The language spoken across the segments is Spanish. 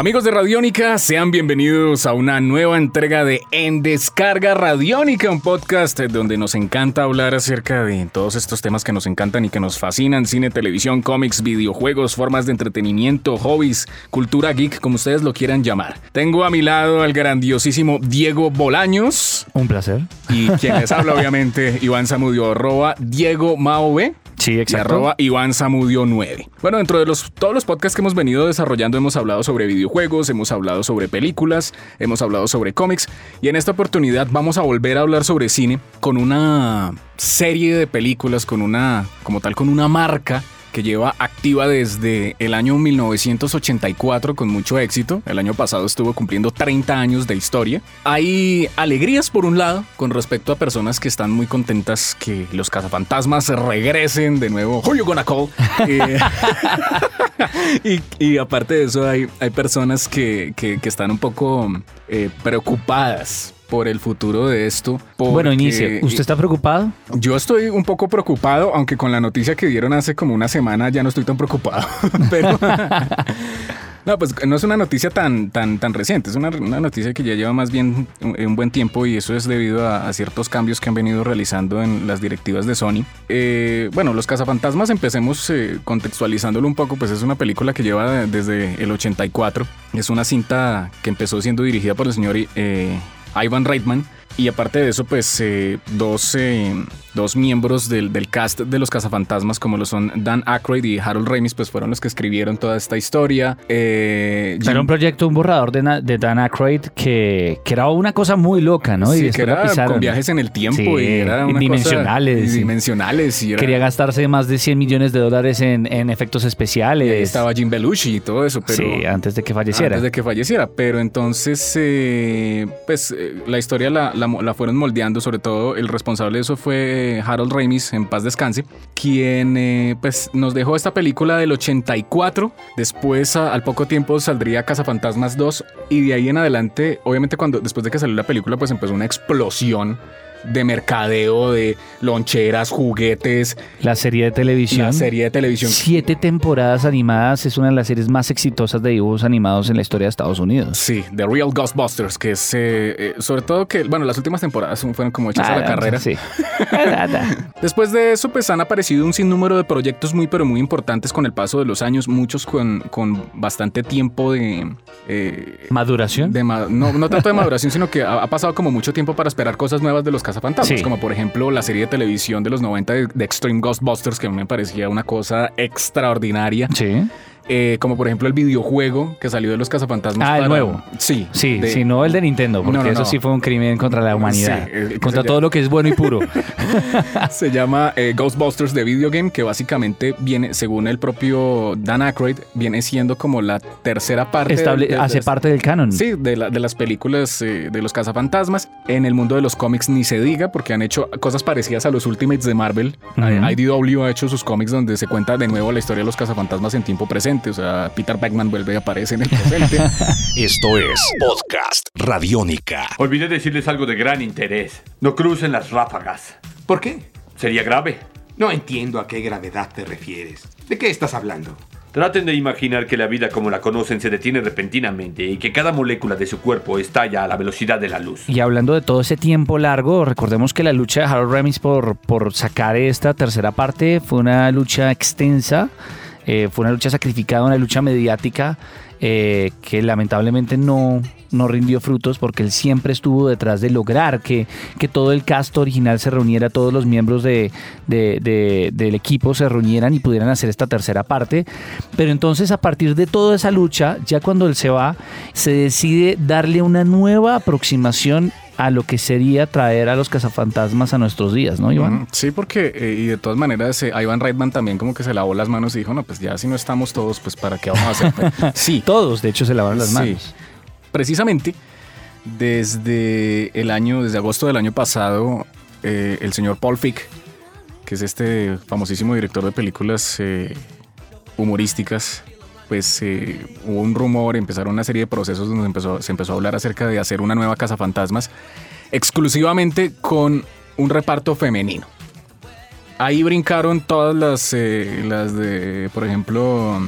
Amigos de Radiónica, sean bienvenidos a una nueva entrega de En Descarga Radiónica, un podcast donde nos encanta hablar acerca de todos estos temas que nos encantan y que nos fascinan, cine, televisión, cómics, videojuegos, formas de entretenimiento, hobbies, cultura geek, como ustedes lo quieran llamar. Tengo a mi lado al grandiosísimo Diego Bolaños. Un placer. Y quien les habla, obviamente, Iván Samudio, arroba Diego Maove. Sí, Y exacto. arroba Iván Samudio 9. Bueno, dentro de los, todos los podcasts que hemos venido desarrollando hemos hablado sobre videojuegos, hemos hablado sobre películas, hemos hablado sobre cómics y en esta oportunidad vamos a volver a hablar sobre cine con una serie de películas, con una, como tal, con una marca que lleva activa desde el año 1984 con mucho éxito. El año pasado estuvo cumpliendo 30 años de historia. Hay alegrías por un lado con respecto a personas que están muy contentas que los cazafantasmas regresen de nuevo. Who you gonna call? Eh, y, y aparte de eso hay, hay personas que, que- que están un poco eh, preocupadas por el futuro de esto. Bueno, inicie. ¿Usted está preocupado? yo estoy un poco preocupado, aunque con la noticia que dieron hace como una semana ya no estoy tan preocupado. Pero no, pues no es una noticia tan, tan, tan reciente, es una, una noticia que ya lleva más bien un, un buen tiempo y eso es debido a, a ciertos cambios que han venido realizando en las directivas de Sony. Eh, bueno, Los Cazafantasmas, empecemos eh, contextualizándolo un poco, pues es una película que lleva desde el 84. Es una cinta que empezó siendo dirigida por el señor eh, Ivan Reitman. Y aparte de eso, pues eh, dos, eh, dos miembros del, del cast de los cazafantasmas, como lo son Dan Aykroyd y Harold Ramis, pues fueron los que escribieron toda esta historia. Eh, Jim- Era un proyecto, un borrador de, de Dan Aykroyd que, que era una cosa muy loca, ¿no? sí, que después la era con viajes en el tiempo Sí, y era una dimensionales, cosa, dimensionales y era- Quería gastarse más de 100 millones de dólares en, en efectos y ahí especiales. estaba Jim Belushi y todo eso, pero sí, antes de que falleciera. Antes de que falleciera. Pero entonces, eh, pues eh, la historia la, la fueron moldeando. Sobre todo, el responsable de eso fue Harold Ramis, en paz descanse, quien eh, pues nos dejó esta película del 84. Después, al poco tiempo, saldría Cazafantasmas 2. Y de ahí en adelante, obviamente, cuando después de que salió la película, pues empezó una explosión de mercadeo, de loncheras, juguetes, La serie de televisión. la serie de televisión. Siete temporadas animadas es una de las series más exitosas de dibujos animados en la historia de Estados Unidos. Sí, The Real Ghostbusters, que es eh, eh, sobre todo que, bueno, las últimas temporadas fueron como hechas a la Ah, carrera. Sí. Después de eso, pues han aparecido un sinnúmero de proyectos muy, pero muy importantes con el paso de los años, muchos con, con bastante tiempo de... eh, ¿Maduración? de ma- no, no tanto de maduración, sino que ha, ha pasado como mucho tiempo para esperar cosas nuevas de los cazafantasmas, Sí. como por ejemplo la serie de televisión de los 90 de, de Extreme Ghostbusters, que a mí me parecía una cosa extraordinaria. Sí. Eh, como por ejemplo el videojuego que salió de los cazafantasmas. Ah, el nuevo. Sí. Sí, de- sí, no el de Nintendo, porque No, no, eso no. sí fue un crimen contra la humanidad, Sí, contra todo llama- lo que es bueno y puro. Se llama eh, Ghostbusters de Video Game, que básicamente viene, según el propio Dan Aykroyd, viene siendo como la tercera parte. Estable- de- de- hace parte del canon. Sí, de, la- de las películas eh, de los cazafantasmas. En el mundo de los cómics ni se diga, porque han hecho cosas parecidas a los Ultimates de Marvel. Ujú. Eh, IDW ha hecho sus cómics donde se cuenta de nuevo la historia de los cazafantasmas en tiempo presente. O sea, Peter Beckman vuelve y aparece en el presente. Esto es Podcast Radiónica. Olvidé decirles algo de gran interés. No crucen las ráfagas. ¿Por qué? Sería grave. No entiendo a qué gravedad te refieres. ¿De qué estás hablando? Traten de imaginar que la vida como la conocen se detiene repentinamente y que cada molécula de su cuerpo estalla a la velocidad de la luz. Y hablando de todo ese tiempo largo, recordemos que la lucha de Harold Ramis por, por sacar esta tercera parte fue una lucha extensa, eh, fue una lucha sacrificada, una lucha mediática eh, que lamentablemente no, no rindió frutos porque él siempre estuvo detrás de lograr que, que todo el cast original se reuniera, todos los miembros de, de- de- del equipo se reunieran y pudieran hacer esta tercera parte. Pero entonces a partir de toda esa lucha, ya cuando él se va, se decide darle una nueva aproximación a lo que sería traer a los cazafantasmas a nuestros días, ¿no, Iván? Sí, porque, eh, y de todas maneras, eh, Ivan Reitman también como que se lavó las manos y dijo, no, pues ya si no estamos todos, pues para qué vamos a hacer. sí, Todos, de hecho, se lavaron las Sí. manos. Precisamente desde el año, desde agosto del año pasado, eh, el señor Paul Fick, que es este famosísimo director de películas eh, humorísticas, pues eh, hubo un rumor, empezaron una serie de procesos donde empezó, se empezó a hablar acerca de hacer una nueva Casa Fantasmas exclusivamente con un reparto femenino. Ahí brincaron todas las, eh, las de, por ejemplo,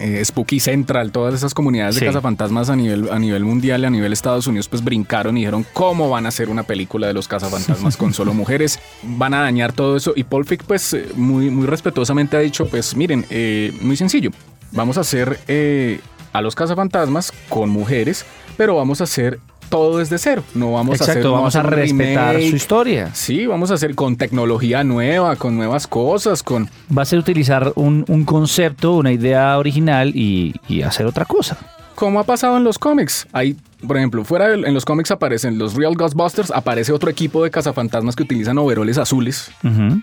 eh, Spooky Central, todas esas comunidades Sí. de cazafantasmas a nivel, a nivel mundial y a nivel Estados Unidos, pues brincaron y dijeron cómo van a hacer una película de los cazafantasmas con solo mujeres, van a dañar todo eso. Y Paul Fick, pues muy, muy respetuosamente ha dicho, pues miren, eh, muy sencillo, vamos a hacer eh, a los cazafantasmas con mujeres, pero vamos a hacer todo desde cero. No vamos a hacer no vamos a hacer respetar remake. su historia. Sí, vamos a hacer con tecnología nueva, con nuevas cosas, con Va a ser utilizar un, un concepto, una idea original y, y hacer otra cosa. como ha pasado en los cómics. Hay, por ejemplo, fuera del- en los cómics aparecen los Real Ghostbusters, aparece otro equipo de cazafantasmas que utilizan overoles azules,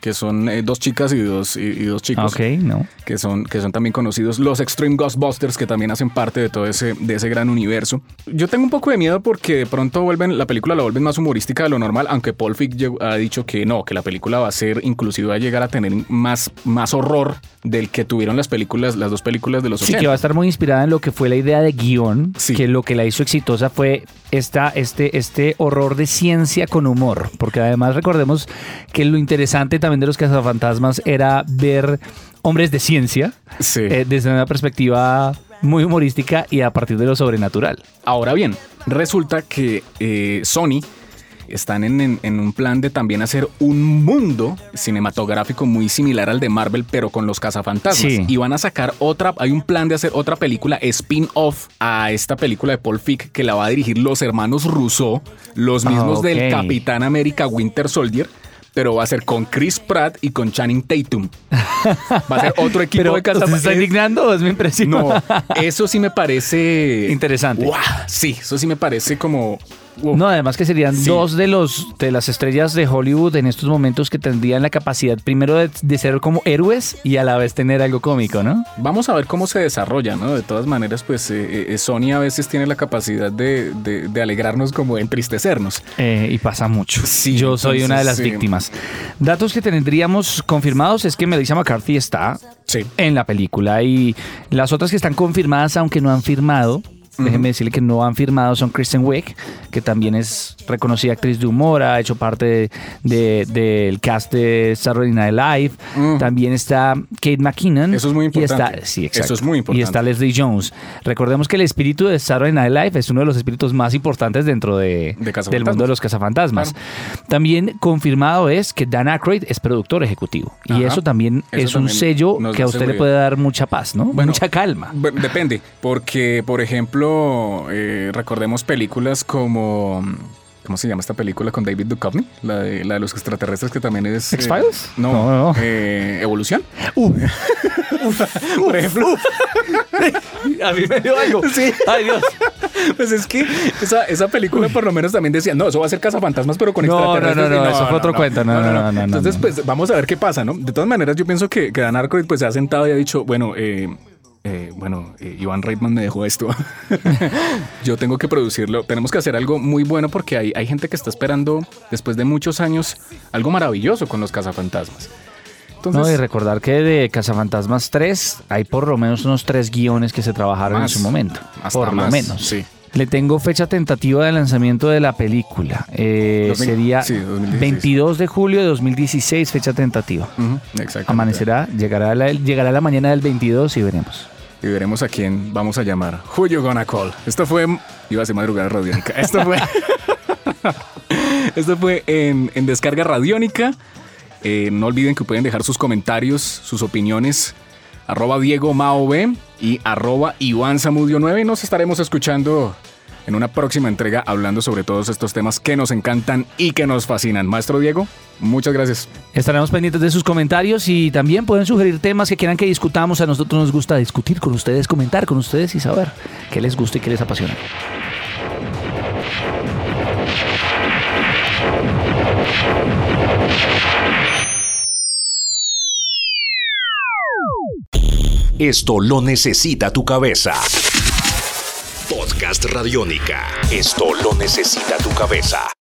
que son eh, dos chicas y dos, y, y dos chicos. Ok, no. que son, que son también conocidos, los Extreme Ghostbusters, que también hacen parte de todo ese, de ese gran universo. Yo tengo un poco de miedo porque de pronto vuelven, la película la vuelven más humorística de lo normal, aunque Paul Fick ha dicho que no, que la película va a ser, inclusive va a llegar a tener más, más horror del que tuvieron las películas, las dos películas de los Sí, 80. que va a estar muy inspirada en lo que fue la idea de guion, Sí. que lo que la hizo exitosa fue esta, este, este horror de ciencia con humor, porque además recordemos que lo interesante también de los cazafantasmas era ver hombres de ciencia Sí. eh, desde una perspectiva muy humorística y a partir de lo sobrenatural. Ahora bien, resulta que eh, Sony están en, en- en un plan de también hacer un mundo cinematográfico muy similar al de Marvel, pero con los cazafantasmas. Sí. Y van a sacar otra, hay un plan de hacer otra película spin-off a esta película de Paul Fick que la va a dirigir los hermanos Russo, los Ah, mismos del. Capitán América Winter Soldier. Pero va a ser con Chris Pratt y con Channing Tatum. Va a ser otro equipo Pero de ¿usted se está cazafantasmas. indignando? Es mi impresión. No, eso sí me parece Interesante. Sí, eso sí me parece como. Uf. No, además que serían Sí. dos de los de las estrellas de Hollywood en estos momentos que tendrían la capacidad primero de, de ser como héroes y a la vez tener algo cómico, ¿no? Vamos a ver cómo se desarrolla, ¿no? De todas maneras, pues eh, eh, Sony a veces tiene la capacidad de, de- de alegrarnos como de entristecernos. Eh, y pasa mucho. Sí, Yo soy una de las sí. víctimas. Datos que tendríamos confirmados es que Melissa McCarthy está Sí. en la película y las otras que están confirmadas, aunque no han firmado, déjenme decirle que no han firmado, son Kristen Wiig, que también es reconocida actriz de humor, ha hecho parte de- de- del cast de Saturday Night Live. Mm. También está Kate McKinnon. Eso es muy Y importante. está, sí, exacto. Eso es muy importante. Y está Leslie Jones. Recordemos que el espíritu de Saturday Night Live es uno de los espíritus más importantes dentro de, De del mundo de los cazafantasmas. También confirmado es que Dan Aykroyd es productor ejecutivo. Y eso también Eso es un sello que a usted le puede dar mucha paz, ¿no? Bueno, mucha calma. Depende, porque, por ejemplo, eh, recordemos películas como. ¿Cómo se llama esta película con David Duchovny? La de, la de los extraterrestres que también es... eh, ¿X-Files? no, No, no. eh, ¿Evolución? por ejemplo... a mí me dio algo. Sí. Ay, Dios. Pues es que esa, esa película por lo menos también decía, no, eso va a ser cazafantasmas, pero con No, extraterrestres. no, no, Y eso fue otro cuento. No, no, no, no, Entonces, no. pues vamos a ver qué pasa, ¿no? De todas maneras, yo pienso que, que Dan Aykroyd pues se ha sentado y ha dicho, bueno, eh, eh, bueno, eh, Iván Reitman me dejó esto. yo tengo que producirlo. Tenemos que hacer algo muy bueno porque hay, hay gente que está esperando, después de muchos años, algo maravilloso con los cazafantasmas. Entonces, No, y recordar que de Cazafantasmas 3 hay por lo menos unos tres guiones que se trabajaron Más. en su momento. Hasta por más, lo menos. sí. Le tengo fecha tentativa de lanzamiento de la película. Eh, 2000, sería sí, 2016. 22 de julio de 2016, fecha tentativa. Amanecerá, llegará la, llegará la mañana del 22 y veremos. Y veremos a quién vamos a llamar. Who you gonna call? Esto fue. Iba a ser madrugada radiónica. Esto fue. Esto fue en, en Descarga Radiónica. Eh, no olviden que pueden dejar sus comentarios, sus opiniones. Arroba Diego Mao y arroba Iván Zamudio 9. Nos estaremos escuchando en una próxima entrega hablando sobre todos estos temas que nos encantan y que nos fascinan. Maestro Diego, muchas gracias. Estaremos pendientes de sus comentarios y también pueden sugerir temas que quieran que discutamos. A nosotros nos gusta discutir con ustedes, comentar con ustedes y saber qué les gusta y qué les apasiona. Esto lo necesita tu cabeza. Podcast Radiónica. Esto lo necesita tu cabeza.